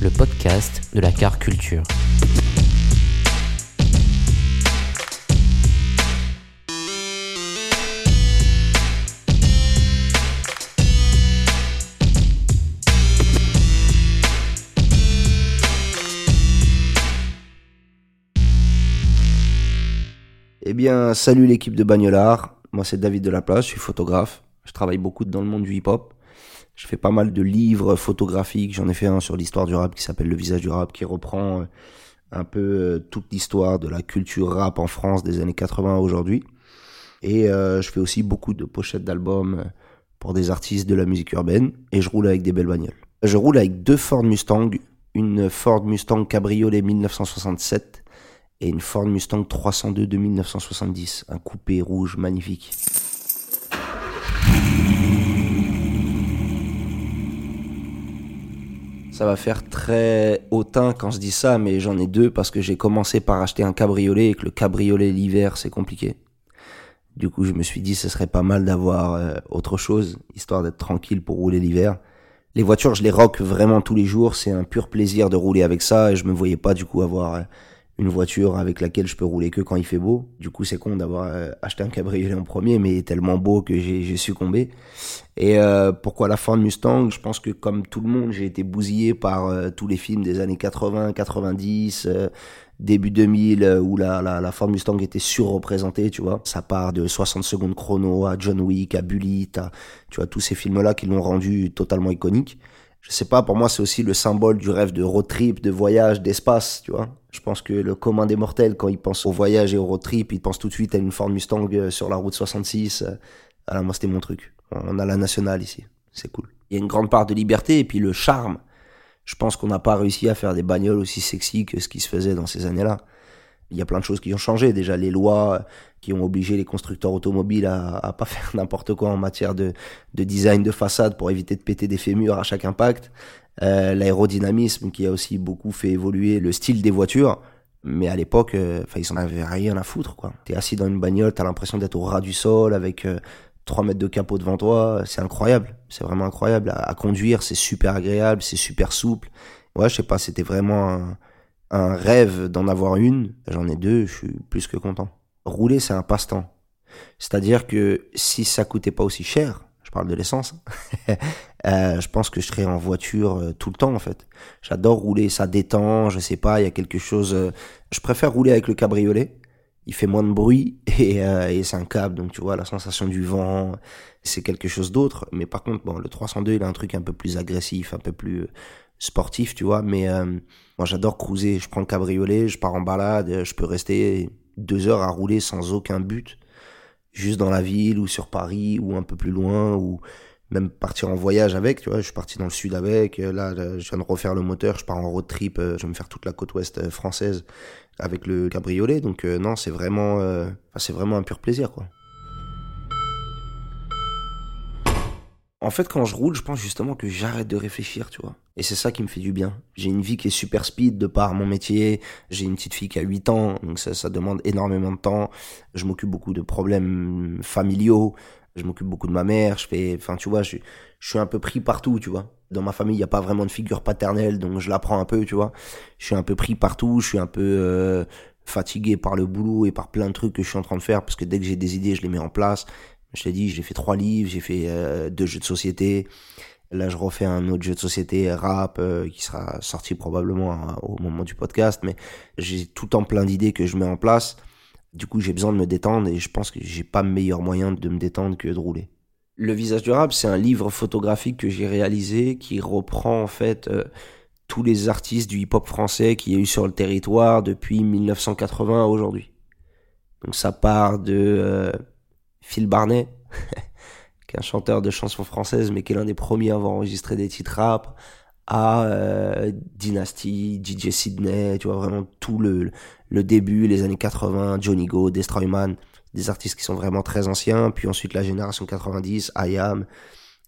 Le podcast de la car culture. Eh bien, salut l'équipe de Bagnolard. Moi, c'est David Delaplace, je suis photographe. Je travaille beaucoup dans le monde du hip-hop. Je fais pas mal de livres photographiques. J'en ai fait un sur l'histoire du rap qui s'appelle Le visage du rap, qui reprend euh, un peu euh, toute l'histoire de la culture rap en France des années 80 à aujourd'hui. Et euh, je fais aussi beaucoup de pochettes d'albums pour des artistes de la musique urbaine. Et je roule avec des belles bagnoles. Je roule avec deux Ford Mustang. Une Ford Mustang Cabriolet 1967 et une Ford Mustang 302 de 1970, un coupé rouge magnifique. Ça va faire très hautain quand je dis ça, mais j'en ai deux parce que j'ai commencé par acheter un cabriolet et que le cabriolet l'hiver c'est compliqué. Du coup, je me suis dit ce serait pas mal d'avoir euh, autre chose, histoire d'être tranquille pour rouler l'hiver. Les voitures, je les rock vraiment tous les jours, c'est un pur plaisir de rouler avec ça et je me voyais pas du coup avoir euh, une voiture avec laquelle je peux rouler que quand il fait beau. Du coup, c'est con d'avoir euh, acheté un cabriolet en premier, mais tellement beau que j'ai succombé. Et euh, pourquoi la Ford Mustang? Je pense que comme tout le monde, j'ai été bousillé par euh, tous les films des années 80, 90, début 2000, où la, la, la Ford Mustang était surreprésentée, tu vois. Ça part de 60 secondes chrono à John Wick, à Bullitt, à, tu vois, tous ces films-là qui l'ont rendu totalement iconique je sais pas, pour moi, c'est aussi le symbole du rêve de road trip, de voyage, d'espace, tu vois. Je pense que le commun des mortels, quand il pense au voyage et au road trip, il pense tout de suite à une Ford Mustang euh, sur la route 66. Euh. Alors moi, c'était mon truc. On a la nationale ici. C'est cool. Il y a une grande part de liberté et puis le charme. Je pense qu'on n'a pas réussi à faire des bagnoles aussi sexy que ce qui se faisait dans ces années-là. Il y a plein de choses qui ont changé. Déjà, les lois qui ont obligé les constructeurs automobiles à, à pas faire n'importe quoi en matière de, de, design de façade pour éviter de péter des fémurs à chaque impact. Euh, L'aérodynamisme qui a aussi beaucoup fait évoluer le style des voitures. Mais à l'époque, euh, ils en avaient rien à foutre, quoi. T'es assis dans une bagnole, t'as l'impression d'être au ras du sol avec euh, 3 mètres de capot devant toi. C'est incroyable. C'est vraiment incroyable. À, conduire, c'est super agréable, c'est super souple. Ouais, je sais pas, c'était vraiment un rêve d'en avoir une. J'en ai deux, je suis plus que content rouler, c'est un passe-temps. C'est-à-dire que si ça coûtait pas aussi cher, je parle de l'essence, euh, je pense que je serais en voiture euh, tout le temps en fait. J'adore rouler, ça détend, je sais pas, il y a quelque chose. Euh, je préfère rouler avec le cabriolet. Il fait moins de bruit et, et c'est un câble, donc tu vois la sensation du vent, c'est quelque chose d'autre. Mais par contre, bon, le 302, il a un truc un peu plus agressif, un peu plus sportif, tu vois. Mais moi, j'adore cruiser. Je prends le cabriolet, je pars en balade, je peux rester deux heures à rouler sans aucun but, juste dans la ville ou sur Paris ou un peu plus loin ou même partir en voyage avec, tu vois, je suis parti dans le sud avec, là, je viens de refaire le moteur, je pars en road trip, euh, je vais me faire toute la côte ouest euh, française avec le cabriolet, donc euh, non, c'est vraiment, c'est vraiment un pur plaisir, quoi. En fait, quand je roule, je pense justement que j'arrête de réfléchir, tu vois. Et c'est ça qui me fait du bien. J'ai une vie qui est super speed de par mon métier. J'ai une petite fille qui a 8 ans, donc ça, demande énormément de temps. Je m'occupe beaucoup de problèmes familiaux. Je m'occupe beaucoup de ma mère. Je fais, enfin, tu vois, je, je suis un peu pris partout, tu vois. Dans ma famille, il n'y a pas vraiment de figure paternelle, donc je l'apprends un peu, tu vois. Je suis un peu pris partout. Je suis un peu euh, fatigué par le boulot et par plein de trucs que je suis en train de faire, parce que dès que j'ai des idées, je les mets en place. Je t'ai dit, j'ai fait trois livres, j'ai fait euh, deux jeux de société. Là, je refais un autre jeu de société rap euh, qui sera sorti probablement hein, au moment du podcast, mais j'ai tout en plein d'idées que je mets en place. Du coup, j'ai besoin de me détendre et je pense que j'ai pas meilleur moyen de me détendre que de rouler. Le visage durable, c'est un livre photographique que j'ai réalisé qui reprend en fait euh, tous les artistes du hip-hop français qu'il y a eu sur le territoire depuis 1980 à aujourd'hui. Donc ça part de euh, Phil Barnet, qui est un chanteur de chansons françaises, mais qui est l'un des premiers à avoir enregistré des titres rap, à euh, Dynasty, DJ Sydney, tu vois, vraiment tout le, début, les années 80, Johnny Go, Destroyman, des artistes qui sont vraiment très anciens, puis ensuite la génération 90, IAM,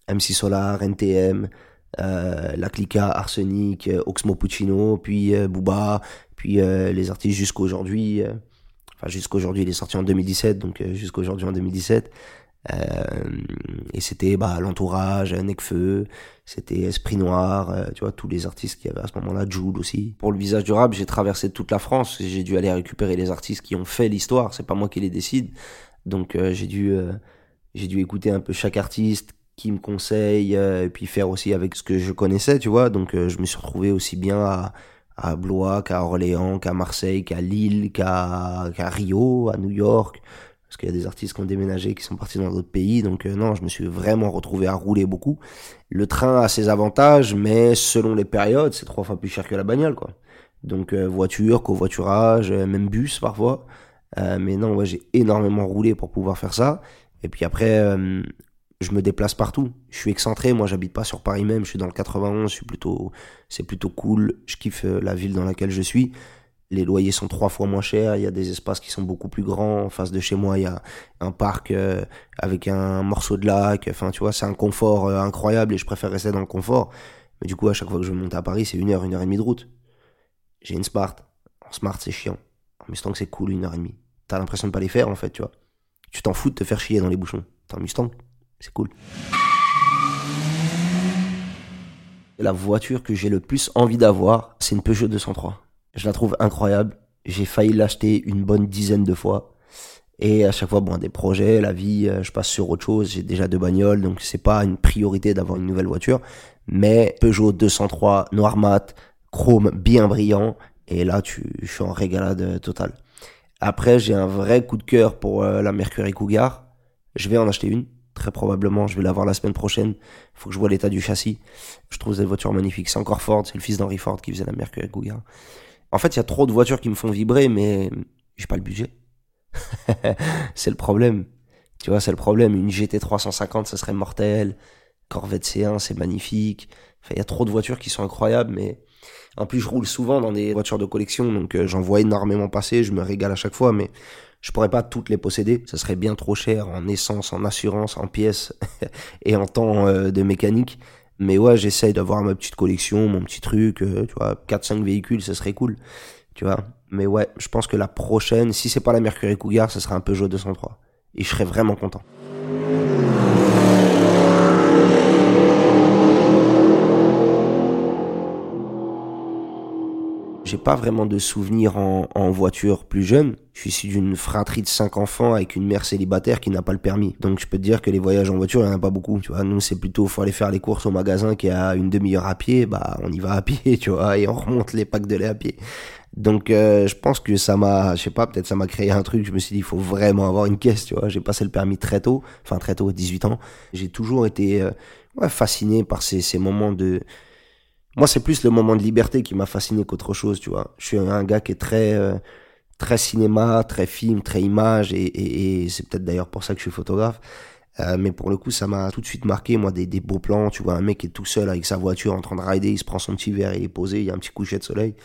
MC Solar, NTM, euh, La Clica, Arsenic, euh, Oxmo Puccino, puis euh, Booba, puis les artistes jusqu'aujourd'hui, euh, enfin jusqu'aujourd'hui, il est sorti en 2017, donc euh, jusqu'aujourd'hui en 2017. et c'était bah, l'entourage, Necfeu, c'était Esprit Noir, tu vois, tous les artistes qui avaient à ce moment-là, Jude aussi. Pour le visage durable, j'ai traversé toute la France, j'ai dû aller récupérer les artistes qui ont fait l'histoire, c'est pas moi qui les décide. Donc j'ai dû j'ai dû écouter un peu chaque artiste, qui me conseille euh, et puis faire aussi avec ce que je connaissais, tu vois. Donc euh, je me suis retrouvé aussi bien à, à Blois qu'à Orléans, qu'à Marseille, qu'à Lille, qu'à Rio, à New York. Parce qu'il y a des artistes qui ont déménagé, qui sont partis dans d'autres pays. Donc euh, non, je me suis vraiment retrouvé à rouler beaucoup. Le train a ses avantages, mais selon les périodes, c'est trois fois plus cher que la bagnole, quoi. Donc voiture, covoiturage, même bus parfois. mais non, ouais, j'ai énormément roulé pour pouvoir faire ça. Et puis après, je me déplace partout. Je suis excentré, moi j'habite pas sur Paris même, je suis dans le 91, je suis plutôt, c'est plutôt cool, je kiffe euh, la ville dans laquelle je suis. Les loyers sont trois fois moins chers, il y a des espaces qui sont beaucoup plus grands. En face de chez moi, il y a un parc euh, avec un morceau de lac. Enfin, tu vois, c'est un confort euh, incroyable et je préfère rester dans le confort. Mais du coup, à chaque fois que je monte à Paris, c'est une heure, une heure et demie de route. J'ai une Smart. En Smart, c'est chiant. En Mustang, c'est cool, une heure et demie. T'as l'impression de pas les faire, en fait, tu vois. Tu t'en fous de te faire chier dans les bouchons. T'as un Mustang, c'est cool. La voiture que j'ai le plus envie d'avoir, c'est une Peugeot 203. Je la trouve incroyable. J'ai failli l'acheter une bonne dizaine de fois. Et à chaque fois, bon, des projets, la vie, euh, je passe sur autre chose. J'ai déjà deux bagnoles, donc c'est pas une priorité d'avoir une nouvelle voiture. Mais Peugeot 203, noir mat, chrome bien brillant. Et là, tu, je suis en régalade totale. Après, j'ai un vrai coup de cœur pour euh, la Mercury Cougar. Je vais en acheter une très probablement. Je vais l'avoir la semaine prochaine. Il faut que je vois l'état du châssis. Je trouve cette voiture magnifique. C'est encore Ford, c'est le fils d'Henry Ford qui faisait la Mercury Cougar. En fait, il y a trop de voitures qui me font vibrer, mais j'ai pas le budget. c'est le problème. Tu vois, c'est le problème. Une GT 350, ça serait mortel. Corvette C1, c'est magnifique. Enfin, il y a trop de voitures qui sont incroyables, mais en plus, je roule souvent dans des voitures de collection, donc euh, j'en vois énormément passer. Je me régale à chaque fois, mais je pourrais pas toutes les posséder, ça serait bien trop cher en essence, en assurance, en pièces et en temps euh, de mécanique. Mais ouais, j'essaye d'avoir ma petite collection, mon petit truc, euh, tu vois, 4-5 véhicules, ça serait cool, tu vois. Mais ouais, je pense que la prochaine, si c'est pas la Mercury Cougar, ça sera un Peugeot 203. Et je serais vraiment content. J'ai pas vraiment de souvenirs en, en, voiture plus jeune. Je suis issu d'une fratrie de cinq enfants avec une mère célibataire qui n'a pas le permis. Donc je peux te dire que les voyages en voiture, il n'y en a pas beaucoup. Tu vois, nous c'est plutôt faut aller faire les courses au magasin qui a une demi-heure à pied. Bah on y va à pied, tu vois, et on remonte les packs de lait à pied. Donc euh, je pense que ça m'a, je sais pas, peut-être ça m'a créé un truc. Je me suis dit il faut vraiment avoir une caisse, tu vois. J'ai passé le permis très tôt, enfin très tôt, 18 ans. J'ai toujours été euh, fasciné par ces, ces moments de moi, c'est plus le moment de liberté qui m'a fasciné qu'autre chose, tu vois. Je suis un gars qui est très, euh, très cinéma, très film, très image, et, et, et c'est peut-être d'ailleurs pour ça que je suis photographe. Euh, mais pour le coup, ça m'a tout de suite marqué, moi, des, des, beaux plans. Tu vois, un mec qui est tout seul avec sa voiture en train de rider, il se prend son petit verre, il est posé, il y a un petit coucher de soleil.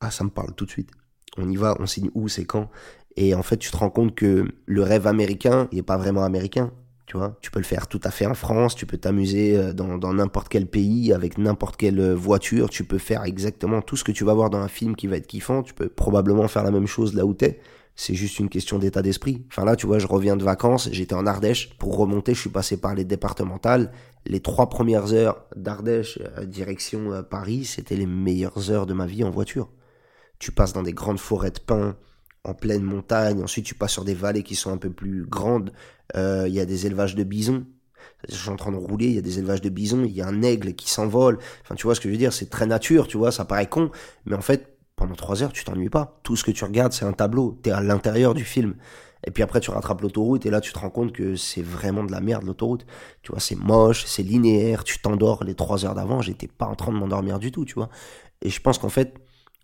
Ah, ça me parle tout de suite. On y va, on signe où, c'est quand? Et en fait, tu te rends compte que le rêve américain, il est pas vraiment américain. Tu vois, tu peux le faire tout à fait en France, tu peux t'amuser euh, dans n'importe quel pays avec n'importe quelle euh, voiture, tu peux faire exactement tout ce que tu vas voir dans un film qui va être kiffant, tu peux probablement faire la même chose là où t'es. C'est juste une question d'état d'esprit. Enfin là, tu vois, je reviens de vacances, j'étais en Ardèche. Pour remonter, je suis passé par les départementales. Les trois premières heures d'Ardèche, euh, direction Paris, c'était les meilleures heures de ma vie en voiture. Tu passes dans des grandes forêts de pins, en pleine montagne. Ensuite, tu passes sur des vallées qui sont un peu plus grandes. Euh, il y a des élevages de bisons. Je suis en train de rouler, il y a des élevages de bisons, il y a un aigle qui s'envole. Enfin, tu vois ce que je veux dire, c'est très nature, tu vois, ça paraît con, mais en fait, pendant trois heures, tu t'ennuies pas. Tout ce que tu regardes, c'est un tableau. T'es à l'intérieur du film. Et puis après, tu rattrapes l'autoroute et là, tu te rends compte que c'est vraiment de la merde, l'autoroute. Tu vois, c'est moche, c'est linéaire, tu t'endors les trois heures d'avant. J'étais pas en train de m'endormir du tout, tu vois. Et je pense qu'en fait,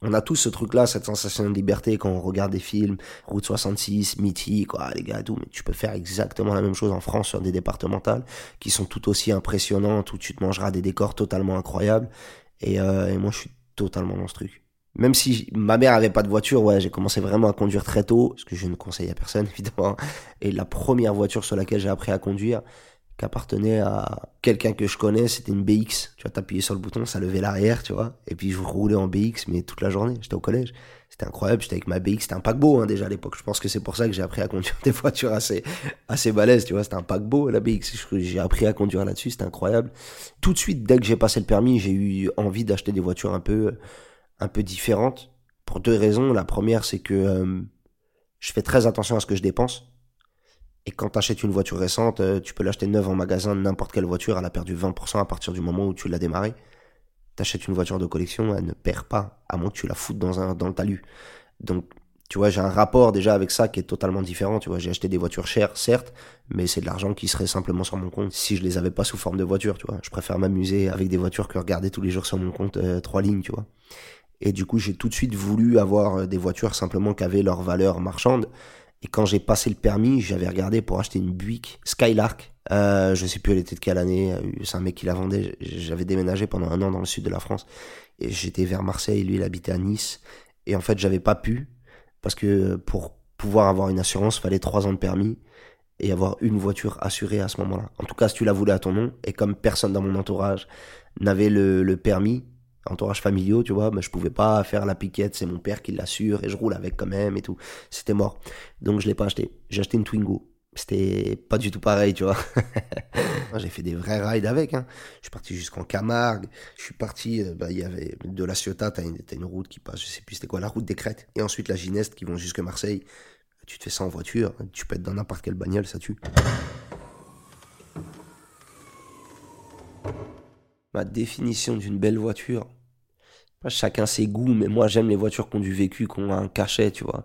on a tous ce truc-là, cette sensation de liberté quand on regarde des films, Route 66, Mythique, quoi, les gars, tout. Mais tu peux faire exactement la même chose en France sur des départementales qui sont tout aussi impressionnantes où tu te mangeras des décors totalement incroyables. Et, euh, et moi, je suis totalement dans ce truc. Même si ma mère avait pas de voiture, ouais, j'ai commencé vraiment à conduire très tôt, ce que je ne conseille à personne, évidemment. Et la première voiture sur laquelle j'ai appris à conduire, qui appartenait à quelqu'un que je connais, c'était une BX. Tu vois, t'appuyais sur le bouton, ça levait l'arrière, tu vois. Et puis je roulais en BX, mais toute la journée. J'étais au collège. C'était incroyable. J'étais avec ma BX. C'était un paquebot, hein, déjà à l'époque. Je pense que c'est pour ça que j'ai appris à conduire des voitures assez, assez balèzes, tu vois. C'était un paquebot, la BX. J'ai appris à conduire là-dessus. C'était incroyable. Tout de suite, dès que j'ai passé le permis, j'ai eu envie d'acheter des voitures un peu, un peu différentes. Pour deux raisons. La première, c'est que euh, je fais très attention à ce que je dépense. Et quand tu une voiture récente, euh, tu peux l'acheter neuve en magasin, n'importe quelle voiture, elle a perdu 20% à partir du moment où tu l'as démarré. T'achètes une voiture de collection, elle ne perd pas, à moins que tu la foutes dans, un, dans le talus. Donc, tu vois, j'ai un rapport déjà avec ça qui est totalement différent. Tu vois, j'ai acheté des voitures chères, certes, mais c'est de l'argent qui serait simplement sur mon compte si je les avais pas sous forme de voiture, tu. Je préfère m'amuser avec des voitures que regarder tous les jours sur mon compte euh, trois lignes, tu vois. Et du coup, j'ai tout de suite voulu avoir euh, des voitures simplement qui avaient leur valeur marchande et quand j'ai passé le permis, j'avais regardé pour acheter une Buick Skylark. Euh, je sais plus elle était de quelle année. Euh, c'est un mec qui la vendait. J'avais déménagé pendant un an dans le sud de la France. Et j'étais vers Marseille. Lui, il habitait à Nice. Et en fait, j'avais pas pu. Parce que pour pouvoir avoir une assurance, fallait trois ans de permis. Et avoir une voiture assurée à ce moment-là. En tout cas, si tu la voulais à ton nom. Et comme personne dans mon entourage n'avait le, le permis, entourage familiaux, tu vois, mais je pouvais pas faire la piquette, c'est mon père qui l'assure et je roule avec quand même et tout. C'était mort. Donc je l'ai pas acheté. J'ai acheté une Twingo. C'était pas du tout pareil, tu vois. j'ai fait des vrais rides avec. Hein. Je suis parti jusqu'en Camargue. Je suis parti, euh, bah, il y avait de la Ciotat, t'as une, une route qui passe, je sais plus c'était quoi, la route des Crêtes. Et ensuite la Gineste qui vont jusque Marseille. Tu te fais ça en voiture, tu peux être dans n'importe quelle bagnole, ça tue. Ma définition d'une belle voiture, chacun ses goûts, mais moi j'aime les voitures qui ont du vécu, qui ont un cachet, tu vois.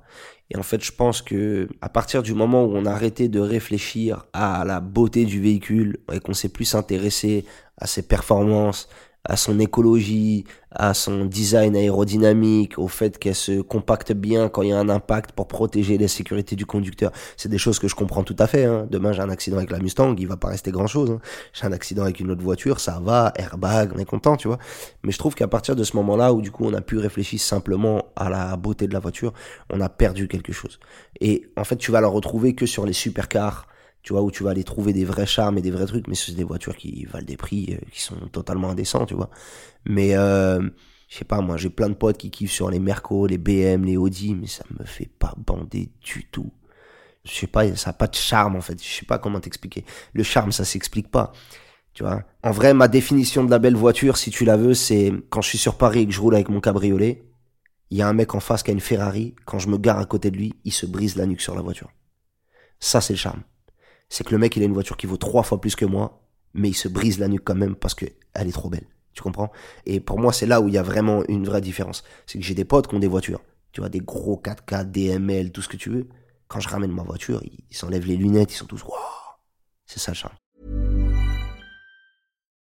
Et en fait, je pense que à partir du moment où on a arrêté de réfléchir à la beauté du véhicule et qu'on s'est plus intéressé à ses performances, à son écologie, à son design aérodynamique, au fait qu'elle se compacte bien quand il y a un impact pour protéger la sécurité du conducteur. C'est des choses que je comprends tout à fait. Hein. Demain, j'ai un accident avec la Mustang, il va pas rester grand-chose. Hein. J'ai un accident avec une autre voiture, ça va, airbag, on est content, tu vois. Mais je trouve qu'à partir de ce moment-là, où du coup on a pu réfléchir simplement à la beauté de la voiture, on a perdu quelque chose. Et en fait, tu vas la retrouver que sur les supercars, tu vois, où tu vas aller trouver des vrais charmes et des vrais trucs, mais c'est des voitures qui valent des prix euh, qui sont totalement indécents, tu vois. Mais, euh, je sais pas, moi, j'ai plein de potes qui kiffent sur les Merco, les BM, les Audi, mais ça me fait pas bander du tout. Je sais pas, ça a pas de charme, en fait. Je sais pas comment t'expliquer. Le charme, ça s'explique pas. Tu vois. En vrai, ma définition de la belle voiture, si tu la veux, c'est quand je suis sur Paris et que je roule avec mon cabriolet, il y a un mec en face qui a une Ferrari, quand je me gare à côté de lui, il se brise la nuque sur la voiture. Ça, c'est le charme c'est que le mec, il a une voiture qui vaut trois fois plus que moi, mais il se brise la nuque quand même parce que elle est trop belle. Tu comprends? Et pour moi, c'est là où il y a vraiment une vraie différence. C'est que j'ai des potes qui ont des voitures. Tu vois, des gros 4x, DML, tout ce que tu veux. Quand je ramène ma voiture, ils s'enlèvent les lunettes, ils sont tous waouh. C'est ça le charme.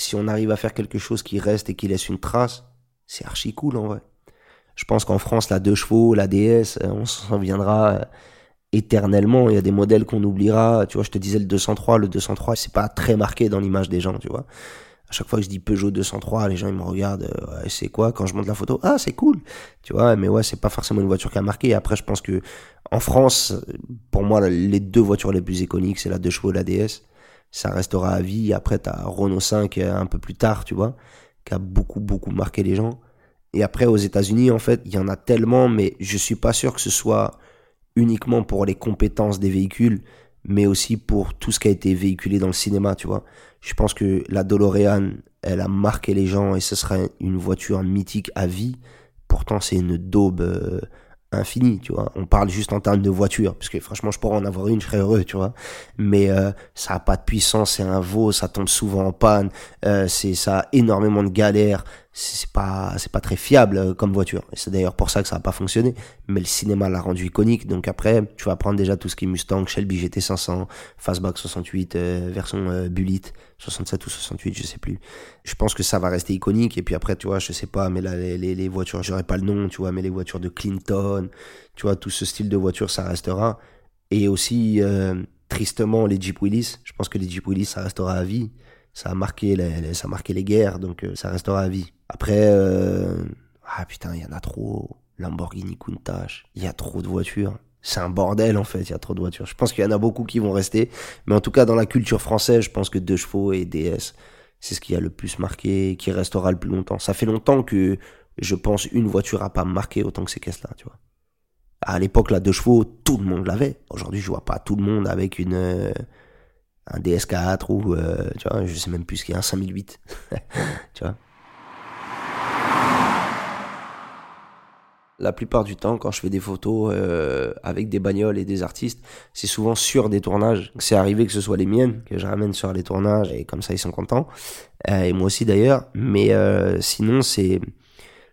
si on arrive à faire quelque chose qui reste et qui laisse une trace, c'est archi cool en vrai. Je pense qu'en France, la 2 chevaux, la DS, euh, on s'en souviendra euh, éternellement. Il y a des modèles qu'on oubliera. Tu vois, je te disais le 203. Le 203, c'est pas très marqué dans l'image des gens, tu vois. À chaque fois que je dis Peugeot 203, les gens ils me regardent, euh, c'est quoi? Quand je monte la photo, ah c'est cool, tu vois. Mais ouais, c'est pas forcément une voiture qui a marqué. Après, je pense que en France, pour moi, les deux voitures les plus iconiques, c'est la 2 chevaux et la DS. Ça restera à vie. Après, t'as Renault 5 un peu plus tard, tu vois, qui a beaucoup beaucoup marqué les gens. Et après, aux États-Unis, en fait, il y en a tellement, mais je suis pas sûr que ce soit uniquement pour les compétences des véhicules, mais aussi pour tout ce qui a été véhiculé dans le cinéma, tu vois. Je pense que la DeLorean, elle a marqué les gens et ce sera une voiture mythique à vie. Pourtant, c'est une daube euh, infinie, tu vois. On parle juste en termes de voiture, parce que franchement, je pourrais en avoir une, je serais heureux, tu vois. Mais euh, ça a pas de puissance, c'est un veau, ça tombe souvent en panne, euh, c'est ça a énormément de galères, c'est pas c'est pas très fiable euh, comme voiture. Et c'est d'ailleurs pour ça que ça a pas fonctionné. Mais le cinéma l'a rendu iconique. Donc après tu vas prendre déjà tout ce qui est Mustang Shelby GT500 Fastback 68 euh, version euh, Bullitt 67 ou 68 je sais plus. Je pense que ça va rester iconique. Et puis après tu vois je sais pas mais là les, les, les voitures j'aurais pas le nom tu vois mais les voitures de Clinton tu vois tout ce style de voiture ça restera. Et aussi tristement les Jeep Willys. Je pense que les Jeep Willys ça restera à vie. Ça a marqué les, ça a marqué les guerres. Donc ça restera à vie après, euh... ah putain, il y en a trop. Lamborghini Countach, il y a trop de voitures. C'est un bordel en fait, il y a trop de voitures. Je pense qu'il y en a beaucoup qui vont rester, mais en tout cas dans la culture française, je pense que deux chevaux et DS, c'est ce qui a le plus marqué, qui restera le plus longtemps. Ça fait longtemps que je pense une voiture a pas marqué autant que ces caisses-là, tu vois. À l'époque, la deux chevaux, tout le monde l'avait. Aujourd'hui, je vois pas tout le monde avec une euh, un DS4 ou euh, tu vois, je sais même plus ce qu'il y a un 5008, tu vois? La plupart du temps, quand je fais des photos euh, avec des bagnoles et des artistes, c'est souvent sur des tournages. C'est arrivé que ce soit les miennes que je ramène sur les tournages et comme ça ils sont contents. Euh, et moi aussi d'ailleurs. Mais euh, sinon, c'est,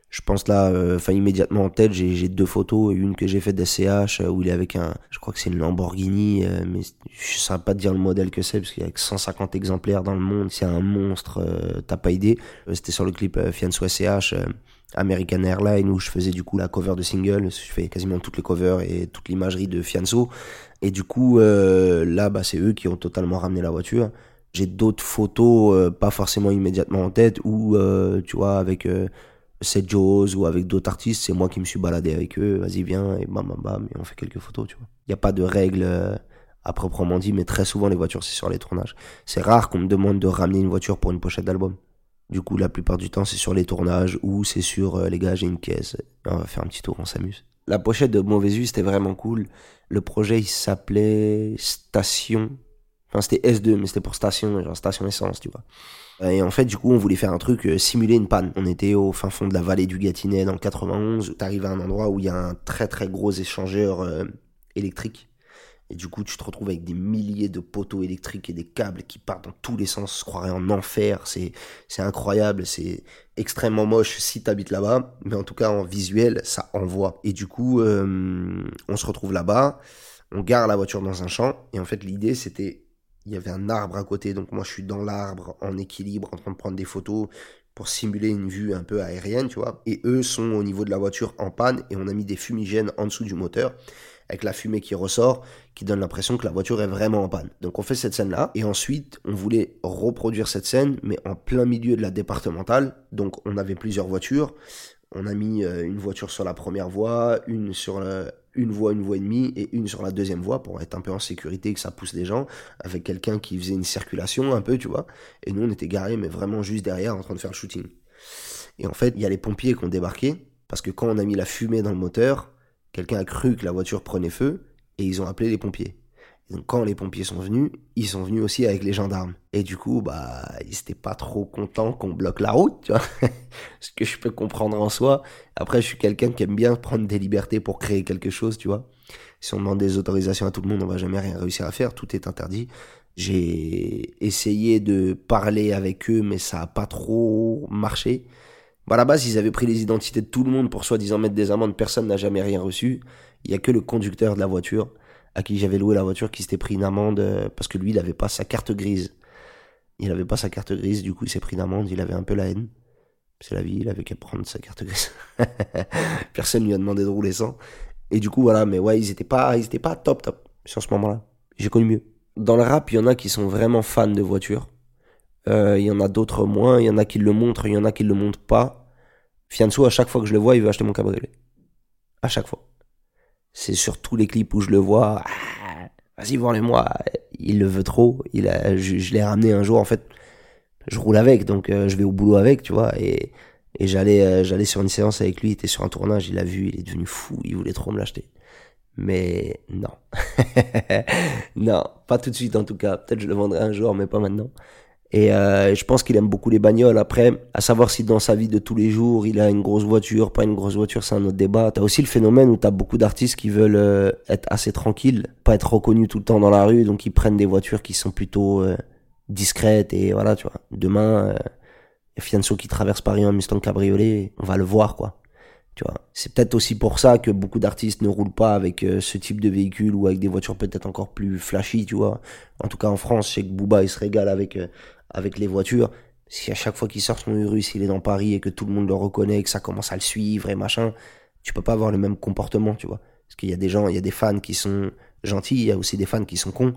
je pense là, enfin immédiatement en tête, j'ai deux photos, une que j'ai faite d'SCH où il est avec un, je crois que c'est une Lamborghini, mais je saurais pas te dire le modèle que c'est parce qu'il y a 150 exemplaires dans le monde. C'est un monstre, t'as pas idée. C'était sur le clip Fianso SCH American Airlines où je faisais du coup la cover de single, je fais quasiment toutes les covers et toute l'imagerie de Fianso. Et du coup, euh, là, bah, c'est eux qui ont totalement ramené la voiture. J'ai d'autres photos, euh, pas forcément immédiatement en tête, ou euh, tu vois, avec Seth Joes ou avec d'autres artistes, c'est moi qui me suis baladé avec eux, vas-y viens, et bam bam bam, et on fait quelques photos, tu vois. Il n'y a pas de règles à proprement dit, mais très souvent les voitures c'est sur les tournages. C'est rare qu'on me demande de ramener une voiture pour une pochette d'album. Du coup, la plupart du temps, c'est sur les tournages ou c'est sur euh, les gars, j'ai une caisse, on va faire un petit tour, on s'amuse. La pochette de Mauvais Vue, c'était vraiment cool. Le projet, il s'appelait Station. Enfin, c'était S2, mais c'était pour station, genre station essence, tu vois. Et en fait, du coup, on voulait faire un truc, euh, simuler une panne. On était au fin fond de la vallée du Gâtinais, dans le 91. T'arrives à un endroit où il y a un très très gros échangeur euh, électrique et du coup, tu te retrouves avec des milliers de poteaux électriques et des câbles qui partent dans tous les sens. Je croirais en enfer. C'est, incroyable. C'est extrêmement moche si tu habites là-bas. Mais en tout cas, en visuel, ça envoie. Et du coup, euh, on se retrouve là-bas. On gare la voiture dans un champ. Et en fait, l'idée, c'était, il y avait un arbre à côté. Donc moi, je suis dans l'arbre, en équilibre, en train de prendre des photos pour simuler une vue un peu aérienne, tu vois. Et eux sont au niveau de la voiture en panne. Et on a mis des fumigènes en dessous du moteur avec la fumée qui ressort, qui donne l'impression que la voiture est vraiment en panne. Donc on fait cette scène-là, et ensuite on voulait reproduire cette scène, mais en plein milieu de la départementale. Donc on avait plusieurs voitures. On a mis euh, une voiture sur la première voie, une sur une voie, une voie et demie, et une sur la deuxième voie pour être un peu en sécurité, que ça pousse les gens, avec quelqu'un qui faisait une circulation un peu, tu vois. Et nous on était garés, mais vraiment juste derrière, en train de faire le shooting. Et en fait, il y a les pompiers qui ont débarqué, parce que quand on a mis la fumée dans le moteur, quelqu'un a cru que la voiture prenait feu et ils ont appelé les pompiers. donc quand les pompiers sont venus, ils sont venus aussi avec les gendarmes. Et du coup, bah, ils étaient pas trop contents qu'on bloque la route. Ce que je peux comprendre en soi. Après, je suis quelqu'un qui aime bien prendre des libertés pour créer quelque chose, tu vois. Si on demande des autorisations à tout le monde, on va jamais rien réussir à faire. Tout est interdit. J'ai essayé de parler avec eux, mais ça a pas trop marché. Bah, à la base, ils avaient pris les identités de tout le monde pour soi-disant mettre des amendes. Personne n'a jamais rien reçu. Il y a que le conducteur de la voiture, à qui j'avais loué la voiture, qui s'était pris une amende euh, parce que lui, il n'avait pas sa carte grise. Il n'avait pas sa carte grise, du coup, il s'est pris une amende. Il avait un peu la haine. C'est la vie, il avait qu'à prendre sa carte grise. Personne lui a demandé de rouler sans. Et du coup, voilà, mais ouais, ils étaient pas, ils étaient pas top top sur ce moment-là. J'ai connu mieux. Dans le rap, il y en a qui sont vraiment fans de voitures. Euh, il y en a d'autres moins. Il y en a qui le montrent, il y en a qui le montrent pas. Fianso, à chaque fois que je le vois, il veut acheter mon cabriolet. À chaque fois. C'est sur tous les clips où je le vois. Ah, vas-y, vois-le-moi. Il le veut trop. Il a, je, l'ai ramené un jour, en fait. Je roule avec, donc euh, je vais au boulot avec, tu vois. Et, et j'allais, euh, j'allais sur une séance avec lui. Il était sur un tournage. Il a vu. Il est devenu fou. Il voulait trop me l'acheter. Mais non. non, pas tout de suite en tout cas. Peut-être je le vendrai un jour, mais pas maintenant. Et euh, je pense qu'il aime beaucoup les bagnoles. Après, à savoir si dans sa vie de tous les jours, il a une grosse voiture, pas une grosse voiture, c'est un autre débat. T'as aussi le phénomène où t'as beaucoup d'artistes qui veulent euh, être assez tranquilles, pas être reconnus tout le temps dans la rue, donc ils prennent des voitures qui sont plutôt euh, discrètes. Et voilà, tu vois. Demain, euh, Fianso qui traverse Paris en Mustang Cabriolet, on va le voir, quoi. Tu vois. C'est peut-être aussi pour ça que beaucoup d'artistes ne roulent pas avec euh, ce type de véhicule ou avec des voitures peut-être encore plus flashy, tu vois. En tout cas, en France, je sais que Booba, il se régale avec avec les voitures. Si à chaque fois qu'il sort son Urus, il est dans Paris et que tout le monde le reconnaît, que ça commence à le suivre et machin, tu peux pas avoir le même comportement, tu vois. Parce qu'il y a des gens, il y a des fans qui sont gentils, il y a aussi des fans qui sont cons.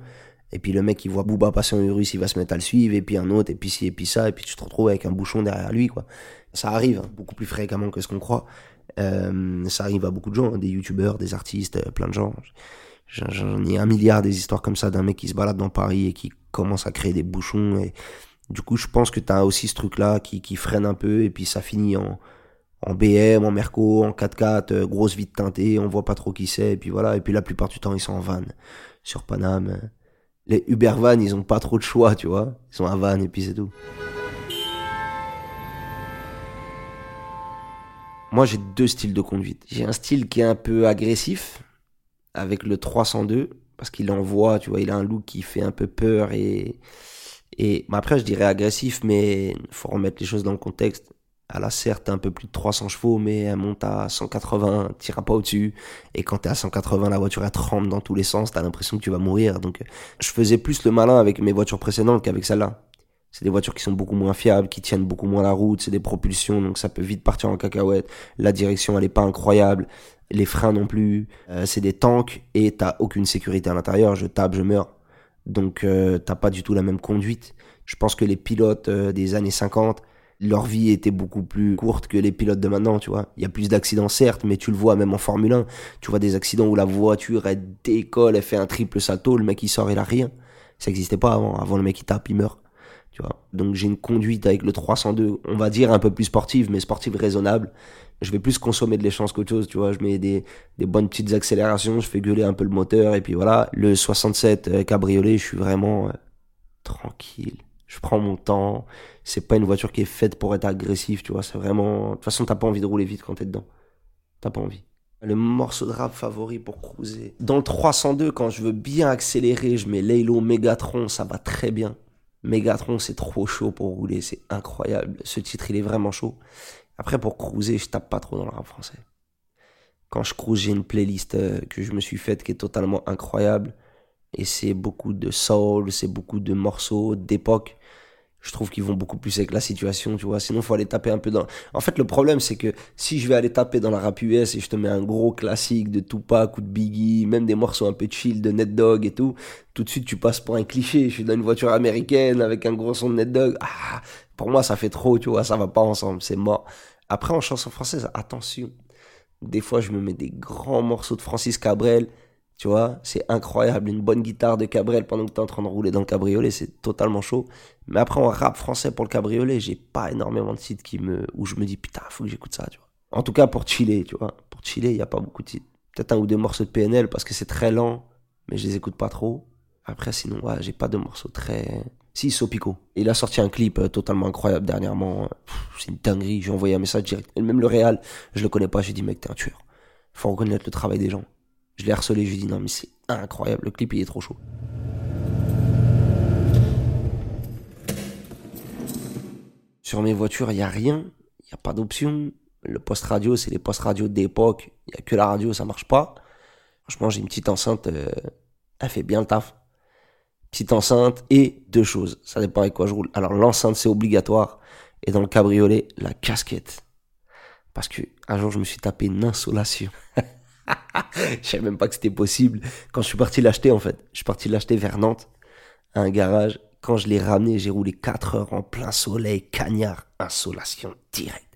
Et puis le mec, il voit Booba passer en Urus, il va se mettre à le suivre, et puis un autre, et puis ci, et puis ça, et puis tu te retrouves avec un bouchon derrière lui, quoi. Ça arrive, hein, beaucoup plus fréquemment que ce qu'on croit. Euh, ça arrive à beaucoup de gens, hein, des youtubeurs, des artistes, euh, plein de gens. J'en ai un milliard des histoires comme ça d'un mec qui se balade dans Paris et qui commence à créer des bouchons et du coup, je pense que tu as aussi ce truc-là qui, qui freine un peu et puis ça finit en, en BM, en Merco, en 4x4, euh, grosse vite teintée, on voit pas trop qui c'est et puis voilà. Et puis la plupart du temps, ils sont en van sur Paname. Les Uber Van, ils ont pas trop de choix, tu vois. Ils sont en van et puis c'est tout. Moi, j'ai deux styles de conduite. J'ai un style qui est un peu agressif, avec le 302, parce qu'il envoie, tu vois, il a un look qui fait un peu peur et et après, je dirais agressif, mais faut remettre les choses dans le contexte. Elle a certes un peu plus de 300 chevaux, mais elle monte à 180, t'iras pas au-dessus. Et quand t'es à 180, la voiture elle tremble dans tous les sens, t'as l'impression que tu vas mourir. Donc, je faisais plus le malin avec mes voitures précédentes qu'avec celle-là. C'est des voitures qui sont beaucoup moins fiables, qui tiennent beaucoup moins la route, c'est des propulsions, donc ça peut vite partir en cacahuète. La direction, elle est pas incroyable. Les freins non plus. Euh, c'est des tanks et t'as aucune sécurité à l'intérieur. Je tape, je meurs. Donc euh, t'as pas du tout la même conduite. Je pense que les pilotes euh, des années 50, leur vie était beaucoup plus courte que les pilotes de maintenant, tu vois. Il y a plus d'accidents certes, mais tu le vois même en Formule 1. Tu vois des accidents où la voiture elle décolle, elle fait un triple salto, le mec il sort, il a rien. Ça n'existait pas avant. Avant le mec il tape, il meurt. Donc j'ai une conduite avec le 302, on va dire un peu plus sportive, mais sportive raisonnable je vais plus consommer de l'essence qu'autre chose, tu vois. Je mets des, des bonnes petites accélérations, je fais gueuler un peu le moteur, et puis voilà. Le 67 euh, cabriolet, je suis vraiment euh, tranquille. Je prends mon temps. C'est pas une voiture qui est faite pour être agressive, tu vois. C'est vraiment. De toute façon, t'as pas envie de rouler vite quand t'es dedans. T'as pas envie. Le morceau de rap favori pour cruiser. Dans le 302, quand je veux bien accélérer, je mets Laylo Megatron, ça va très bien. Megatron, c'est trop chaud pour rouler, c'est incroyable. Ce titre, il est vraiment chaud. Après, pour cruiser, je tape pas trop dans le rap français. Quand je cruise, j'ai une playlist euh, que je me suis faite qui est totalement incroyable. Et c'est beaucoup de soul, c'est beaucoup de morceaux d'époque. Je trouve qu'ils vont beaucoup plus avec la situation, tu vois. Sinon, faut aller taper un peu dans. En fait, le problème, c'est que si je vais aller taper dans la rap US et je te mets un gros classique de Tupac ou de Biggie, même des morceaux un peu chill de Net Dog et tout, tout de suite, tu passes pour un cliché. Je suis dans une voiture américaine avec un gros son de Net Dog. Ah, pour moi, ça fait trop, tu vois. Ça va pas ensemble, c'est mort. Après, en chanson française, attention. Des fois, je me mets des grands morceaux de Francis Cabrel. Tu vois, c'est incroyable. Une bonne guitare de Cabrel pendant que tu es en train de rouler dans le cabriolet, c'est totalement chaud. Mais après, en rap français pour le cabriolet, j'ai pas énormément de sites qui me, où je me dis, putain, faut que j'écoute ça, tu vois. En tout cas, pour chiller, tu vois. Pour chiller, il n'y a pas beaucoup de sites. Peut-être un ou deux morceaux de PNL parce que c'est très lent, mais je les écoute pas trop. Après, sinon, ouais, j'ai pas de morceaux très, si, Sopico. Il a sorti un clip euh, totalement incroyable dernièrement. C'est une dinguerie. J'ai envoyé un message direct. Même le réal, je le connais pas. J'ai dit, mec, t'es un tueur. Faut reconnaître le travail des gens. Je l'ai harcelé. Je lui ai non, mais c'est incroyable. Le clip, il est trop chaud. Sur mes voitures, il n'y a rien. Il n'y a pas d'option. Le poste radio, c'est les postes radio d'époque. Il n'y a que la radio, ça marche pas. Franchement, j'ai une petite enceinte. Euh, elle fait bien le taf petite enceinte et deux choses. Ça dépend avec quoi je roule. Alors l'enceinte c'est obligatoire Et dans le cabriolet, la casquette. Parce que un jour, je me suis tapé une insolation. je savais même pas que c'était possible. Quand je suis parti l'acheter, en fait, je suis parti l'acheter vers Nantes, à un garage. Quand je l'ai ramené, j'ai roulé 4 heures en plein soleil, cagnard, insolation directe.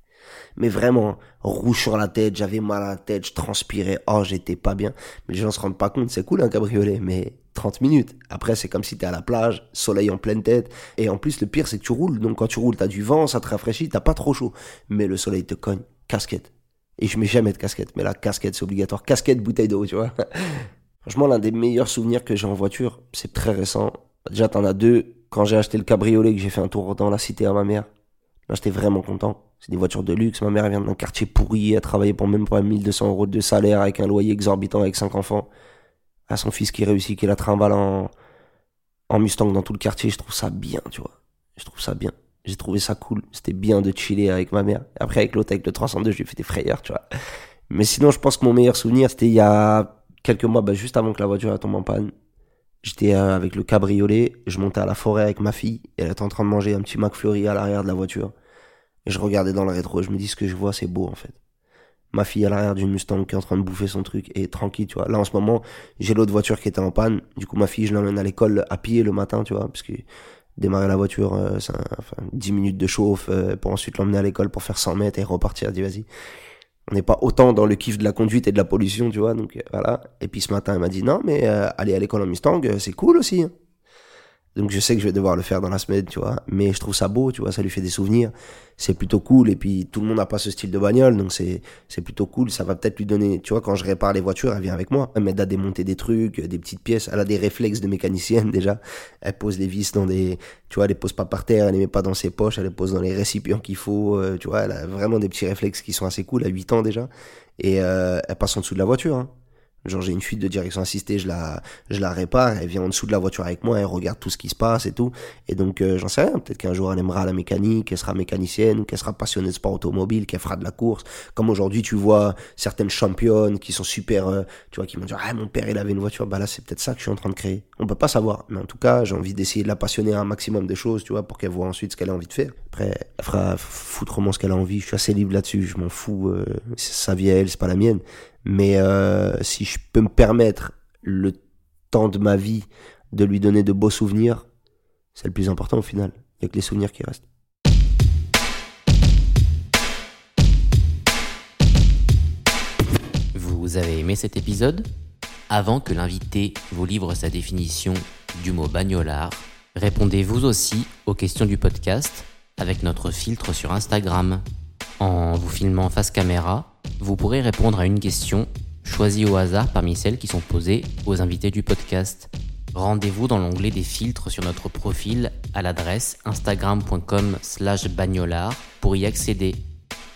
Mais vraiment, rouge sur la tête, j'avais mal à la tête, je transpirais, oh, j'étais pas bien. Mais les gens se rendent pas compte, c'est cool un cabriolet, mais 30 minutes. Après, c'est comme si t'es à la plage, soleil en pleine tête. Et en plus, le pire, c'est que tu roules. Donc quand tu roules, t'as du vent, ça te rafraîchit, t'as pas trop chaud. Mais le soleil te cogne. Casquette. Et je mets jamais de casquette. Mais la casquette, c'est obligatoire. Casquette, bouteille d'eau, tu vois. Franchement, l'un des meilleurs souvenirs que j'ai en voiture, c'est très récent. Déjà, t'en as deux. Quand j'ai acheté le cabriolet, que j'ai fait un tour dans la cité à ma mère. Là, j'étais vraiment content. C'est des voitures de luxe. Ma mère vient d'un quartier pourri. Elle travaillé pour même pas 1200 euros de salaire avec un loyer exorbitant avec cinq enfants. À son fils qui réussit, qui la trimballe en, en Mustang dans tout le quartier. Je trouve ça bien, tu vois. Je trouve ça bien. J'ai trouvé ça cool. C'était bien de chiller avec ma mère. Après, avec l'autre, avec le 302, j'ai fait des frayeurs, tu vois. Mais sinon, je pense que mon meilleur souvenir, c'était il y a quelques mois, bah, juste avant que la voiture tombe en panne. J'étais euh, avec le cabriolet, je montais à la forêt avec ma fille, elle était en train de manger un petit McFlurry à l'arrière de la voiture. Et je regardais dans le rétro, je me dis ce que je vois, c'est beau en fait. Ma fille à l'arrière d'une Mustang qui est en train de bouffer son truc et tranquille, tu vois. Là en ce moment, j'ai l'autre voiture qui était en panne. Du coup, ma fille, je l'emmène à l'école à pied le matin, tu vois, parce que démarrer la voiture, euh, c'est enfin, 10 minutes de chauffe euh, pour ensuite l'emmener à l'école pour faire 100 mètres et repartir. Dis vas-y. On n'est pas autant dans le kiff de la conduite et de la pollution, tu vois. Donc euh, voilà. Et puis ce matin, elle m'a dit non, mais aller à l'école en Mustang, c'est cool aussi. Hein. Donc je sais que je vais devoir le faire dans la semaine, tu vois. Mais je trouve ça beau, tu vois, ça lui fait des souvenirs. C'est plutôt cool. Et puis tout le monde n'a pas ce style de bagnole, donc c'est c'est plutôt cool. Ça va peut-être lui donner, tu vois, quand je répare les voitures, elle vient avec moi. Elle m'aide à démonter des trucs, des petites pièces. Elle a des réflexes de mécanicienne déjà. Elle pose les vis dans des, tu vois, elle les pose pas par terre, elle les met pas dans ses poches, elle les pose dans les récipients qu'il faut. Euh, tu vois, elle a vraiment des petits réflexes qui sont assez cool à 8 ans déjà. Et euh, elle passe en dessous de la voiture. Hein. Genre j'ai une fuite de direction assistée, je la, je la répare, elle vient en dessous de la voiture avec moi, elle regarde tout ce qui se passe et tout. Et donc euh, j'en sais rien, peut-être qu'un jour elle aimera la mécanique, qu'elle sera mécanicienne, qu'elle sera passionnée de sport automobile, qu'elle fera de la course. Comme aujourd'hui tu vois certaines championnes qui sont super, euh, tu vois, qui m'ont dit ah mon père il avait une voiture, bah là c'est peut-être ça que je suis en train de créer. On peut pas savoir, mais en tout cas j'ai envie d'essayer de la passionner un maximum de choses, tu vois, pour qu'elle voit ensuite ce qu'elle a envie de faire. Après elle fera foutrement ce qu'elle a envie, je suis assez libre là-dessus, je m'en fous, euh, sa vie à elle, c'est pas la mienne. Mais euh, si je peux me permettre le temps de ma vie de lui donner de beaux souvenirs, c'est le plus important au final. Il n'y a que les souvenirs qui restent. Vous avez aimé cet épisode? Avant que l'invité vous livre sa définition du mot bagnolard, répondez vous aussi aux questions du podcast avec notre filtre sur Instagram. En vous filmant face caméra, vous pourrez répondre à une question choisie au hasard parmi celles qui sont posées aux invités du podcast. Rendez-vous dans l'onglet des filtres sur notre profil à l'adresse instagram.com slash bagnolard pour y accéder.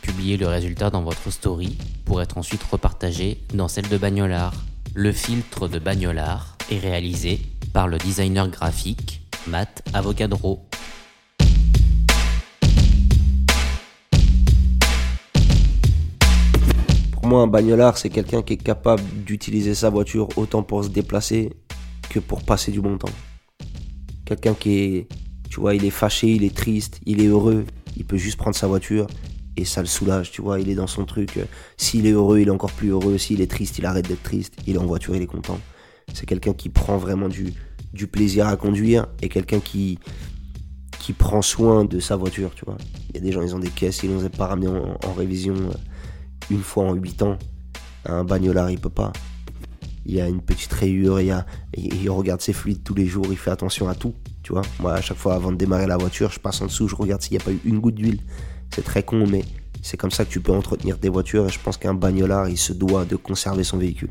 Publiez le résultat dans votre story pour être ensuite repartagé dans celle de Bagnolard. Le filtre de Bagnolard est réalisé par le designer graphique Matt Avocadro. Moi, un bagnolard, c'est quelqu'un qui est capable d'utiliser sa voiture autant pour se déplacer que pour passer du bon temps. Quelqu'un qui est, tu vois, il est fâché, il est triste, il est heureux, il peut juste prendre sa voiture et ça le soulage, tu vois, il est dans son truc. S'il est heureux, il est encore plus heureux. S'il est triste, il arrête d'être triste. Il est en voiture, il est content. C'est quelqu'un qui prend vraiment du, plaisir à conduire et quelqu'un qui, qui prend soin de sa voiture, tu vois. Il y a des gens, ils ont des caisses, ils n'ont pas ramené en révision une fois en 8 ans. Un bagnolard, il peut pas. Il y a une petite rayure, il, y il regarde ses fluides tous les jours, il fait attention à tout. Tu vois, moi, à chaque fois, avant de démarrer la voiture, je passe en dessous, je regarde s'il n'y a pas eu une goutte d'huile. C'est très con, mais c'est comme ça que tu peux entretenir des voitures et je pense qu'un bagnolard, il se doit de conserver son véhicule.